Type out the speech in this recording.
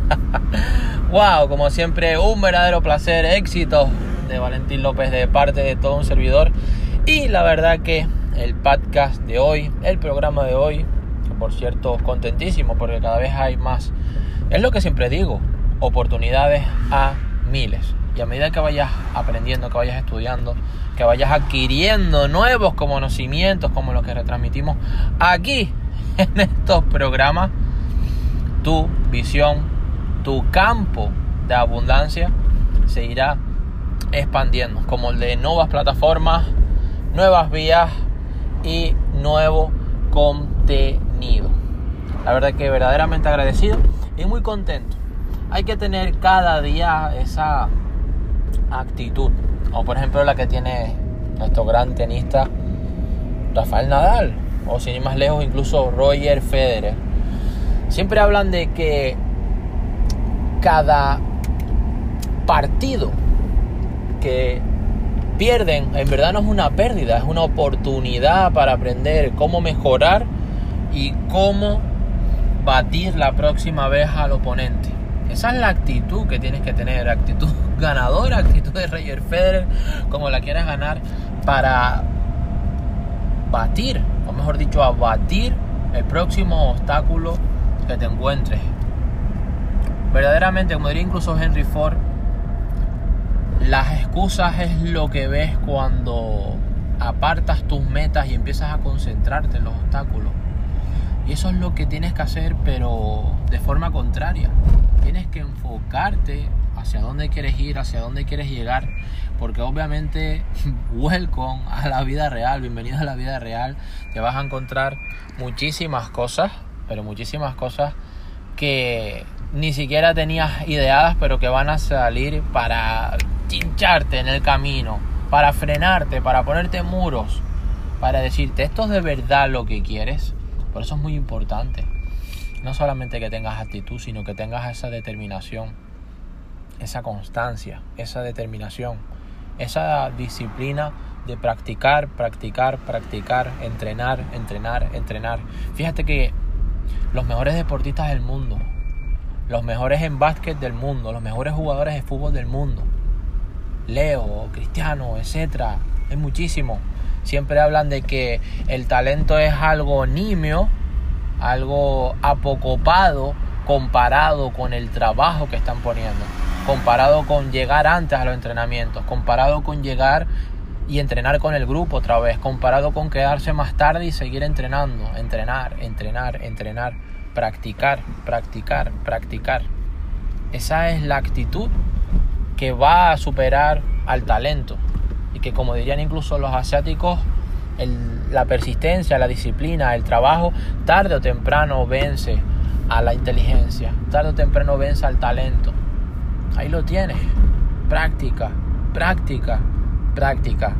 wow, como siempre, un verdadero placer, éxito de Valentín López de parte de todo un servidor. Y la verdad que el podcast de hoy, el programa de hoy, por cierto, contentísimo porque cada vez hay más. Es lo que siempre digo, oportunidades a miles. Y a medida que vayas aprendiendo, que vayas estudiando, que vayas adquiriendo nuevos conocimientos como los que retransmitimos aquí en estos programas, tu visión, tu campo de abundancia se irá expandiendo, como el de nuevas plataformas, nuevas vías y nuevo contenido. La verdad que verdaderamente agradecido y muy contento. Hay que tener cada día esa actitud. O por ejemplo la que tiene nuestro gran tenista Rafael Nadal. O sin ir más lejos incluso Roger Federer. Siempre hablan de que cada partido que pierden en verdad no es una pérdida, es una oportunidad para aprender cómo mejorar y cómo batir la próxima vez al oponente. Esa es la actitud que tienes que tener, actitud ganadora, actitud de Roger Federer, como la quieras ganar, para batir, o mejor dicho, abatir el próximo obstáculo que te encuentres. Verdaderamente, como diría incluso Henry Ford, las excusas es lo que ves cuando apartas tus metas y empiezas a concentrarte en los obstáculos. Y eso es lo que tienes que hacer, pero de forma contraria. Tienes que enfocarte hacia dónde quieres ir, hacia dónde quieres llegar, porque obviamente, welcome a la vida real, bienvenido a la vida real, te vas a encontrar muchísimas cosas, pero muchísimas cosas que ni siquiera tenías ideadas, pero que van a salir para chincharte en el camino, para frenarte, para ponerte muros, para decirte, esto es de verdad lo que quieres. Por eso es muy importante. No solamente que tengas actitud, sino que tengas esa determinación, esa constancia, esa determinación, esa disciplina de practicar, practicar, practicar, entrenar, entrenar, entrenar. Fíjate que los mejores deportistas del mundo, los mejores en básquet del mundo, los mejores jugadores de fútbol del mundo, Leo, Cristiano, etcétera, es muchísimo. Siempre hablan de que el talento es algo nimio, algo apocopado comparado con el trabajo que están poniendo, comparado con llegar antes a los entrenamientos, comparado con llegar y entrenar con el grupo otra vez, comparado con quedarse más tarde y seguir entrenando, entrenar, entrenar, entrenar, practicar, practicar, practicar. Esa es la actitud que va a superar al talento y que como dirían incluso los asiáticos, la persistencia, la disciplina, el trabajo, tarde o temprano vence a la inteligencia, tarde o temprano vence al talento. Ahí lo tienes. Práctica, práctica, práctica.